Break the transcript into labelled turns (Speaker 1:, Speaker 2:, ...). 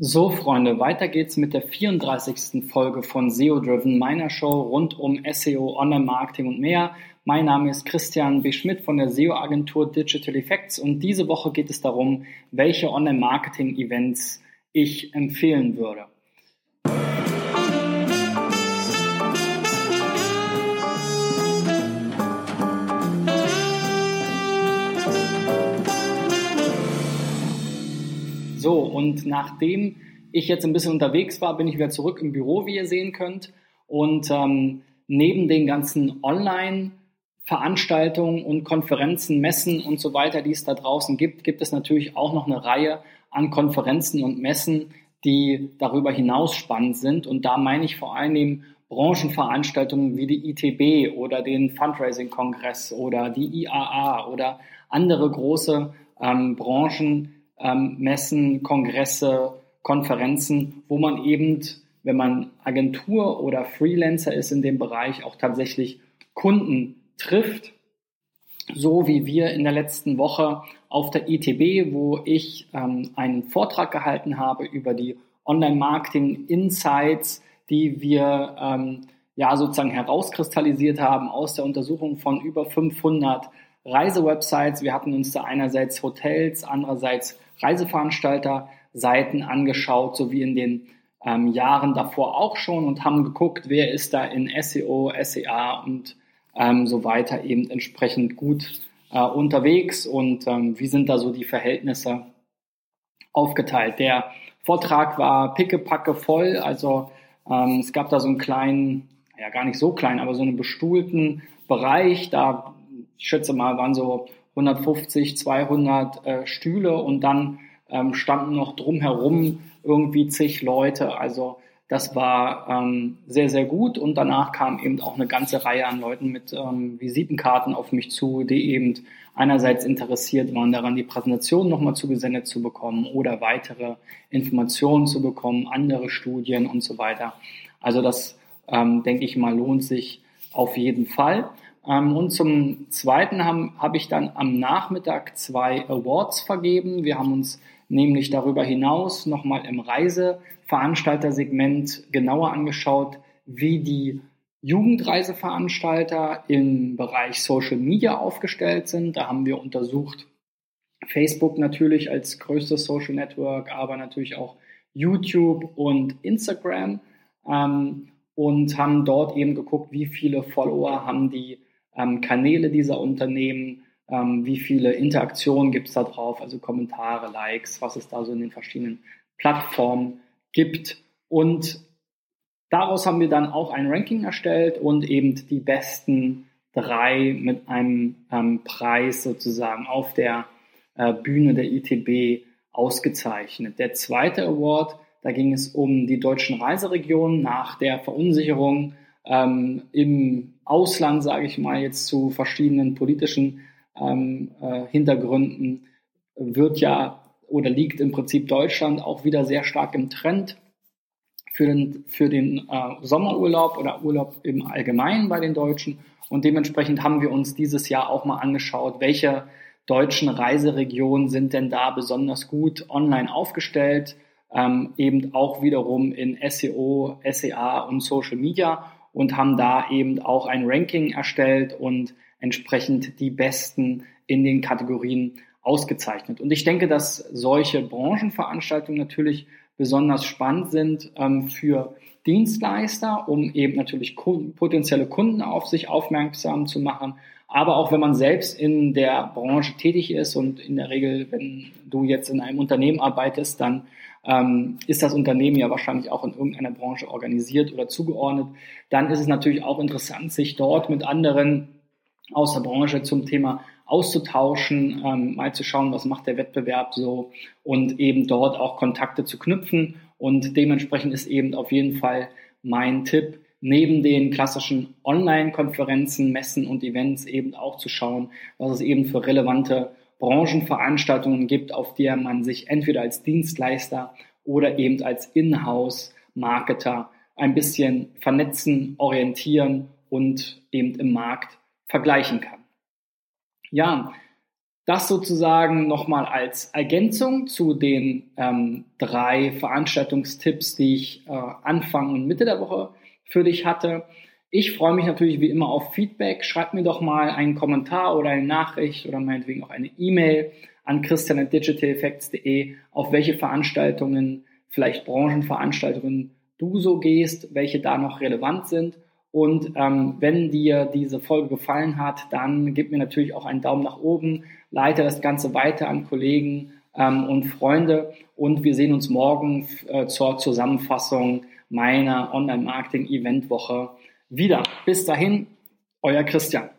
Speaker 1: So, Freunde, weiter geht's mit der 34. Folge von SEO Driven, meiner Show rund um SEO, Online-Marketing und mehr. Mein Name ist Christian B. Schmidt von der SEO-Agentur Digital Effects und diese Woche geht es darum, welche Online-Marketing-Events ich empfehlen würde. Und nachdem ich jetzt ein bisschen unterwegs war, bin ich wieder zurück im Büro, wie ihr sehen könnt. Und ähm, neben den ganzen Online-Veranstaltungen und Konferenzen, Messen und so weiter, die es da draußen gibt, gibt es natürlich auch noch eine Reihe an Konferenzen und Messen, die darüber hinaus spannend sind. Und da meine ich vor allen Dingen Branchenveranstaltungen wie die ITB oder den Fundraising-Kongress oder die IAA oder andere große ähm, Branchen, ähm, Messen, Kongresse, Konferenzen, wo man eben, wenn man Agentur oder Freelancer ist in dem Bereich, auch tatsächlich Kunden trifft. So wie wir in der letzten Woche auf der ITB, wo ich ähm, einen Vortrag gehalten habe über die Online-Marketing-Insights, die wir ähm, ja sozusagen herauskristallisiert haben aus der Untersuchung von über 500 Reisewebsites. Wir hatten uns da einerseits Hotels, andererseits Reiseveranstalter-Seiten angeschaut, so wie in den ähm, Jahren davor auch schon und haben geguckt, wer ist da in SEO, SEA und ähm, so weiter eben entsprechend gut äh, unterwegs und ähm, wie sind da so die Verhältnisse aufgeteilt. Der Vortrag war pickepacke voll, also ähm, es gab da so einen kleinen, ja gar nicht so klein, aber so einen bestuhlten Bereich, da ich schätze mal waren so 150, 200 äh, Stühle und dann ähm, standen noch drumherum irgendwie zig Leute. Also das war ähm, sehr, sehr gut und danach kam eben auch eine ganze Reihe an Leuten mit ähm, Visitenkarten auf mich zu, die eben einerseits interessiert waren daran, die Präsentation nochmal zugesendet zu bekommen oder weitere Informationen zu bekommen, andere Studien und so weiter. Also das, ähm, denke ich mal, lohnt sich auf jeden Fall. Ähm, und zum Zweiten habe hab ich dann am Nachmittag zwei Awards vergeben. Wir haben uns nämlich darüber hinaus nochmal im Reiseveranstaltersegment genauer angeschaut, wie die Jugendreiseveranstalter im Bereich Social Media aufgestellt sind. Da haben wir untersucht Facebook natürlich als größtes Social Network, aber natürlich auch YouTube und Instagram ähm, und haben dort eben geguckt, wie viele Follower haben die ähm, Kanäle dieser Unternehmen, ähm, wie viele Interaktionen gibt es da drauf, also Kommentare, Likes, was es da so in den verschiedenen Plattformen gibt. Und daraus haben wir dann auch ein Ranking erstellt und eben die besten drei mit einem ähm, Preis sozusagen auf der äh, Bühne der ITB ausgezeichnet. Der zweite Award, da ging es um die deutschen Reiseregionen nach der Verunsicherung ähm, im Ausland, sage ich mal, jetzt zu verschiedenen politischen ähm, äh, Hintergründen, wird ja oder liegt im Prinzip Deutschland auch wieder sehr stark im Trend für den, für den äh, Sommerurlaub oder Urlaub im Allgemeinen bei den Deutschen. Und dementsprechend haben wir uns dieses Jahr auch mal angeschaut, welche deutschen Reiseregionen sind denn da besonders gut online aufgestellt, ähm, eben auch wiederum in SEO, SEA und Social Media und haben da eben auch ein Ranking erstellt und entsprechend die Besten in den Kategorien ausgezeichnet. Und ich denke, dass solche Branchenveranstaltungen natürlich besonders spannend sind ähm, für Dienstleister, um eben natürlich potenzielle Kunden auf sich aufmerksam zu machen. Aber auch wenn man selbst in der Branche tätig ist und in der Regel, wenn du jetzt in einem Unternehmen arbeitest, dann ähm, ist das Unternehmen ja wahrscheinlich auch in irgendeiner Branche organisiert oder zugeordnet, dann ist es natürlich auch interessant, sich dort mit anderen aus der Branche zum Thema auszutauschen, ähm, mal zu schauen, was macht der Wettbewerb so und eben dort auch Kontakte zu knüpfen. Und dementsprechend ist eben auf jeden Fall mein Tipp, neben den klassischen Online-Konferenzen, Messen und Events eben auch zu schauen, was es eben für relevante Branchenveranstaltungen gibt, auf der man sich entweder als Dienstleister oder eben als Inhouse-Marketer ein bisschen vernetzen, orientieren und eben im Markt vergleichen kann. Ja, Das sozusagen nochmal als Ergänzung zu den ähm, drei Veranstaltungstipps, die ich äh, Anfang und Mitte der Woche für dich hatte. Ich freue mich natürlich wie immer auf Feedback. Schreib mir doch mal einen Kommentar oder eine Nachricht oder meinetwegen auch eine E-Mail an christian.digitaleffects.de, auf welche Veranstaltungen, vielleicht Branchenveranstaltungen du so gehst, welche da noch relevant sind. Und ähm, wenn dir diese Folge gefallen hat, dann gib mir natürlich auch einen Daumen nach oben, leite das Ganze weiter an Kollegen ähm, und Freunde und wir sehen uns morgen äh, zur Zusammenfassung meiner Online-Marketing-Event-Woche wieder. Bis dahin, euer Christian.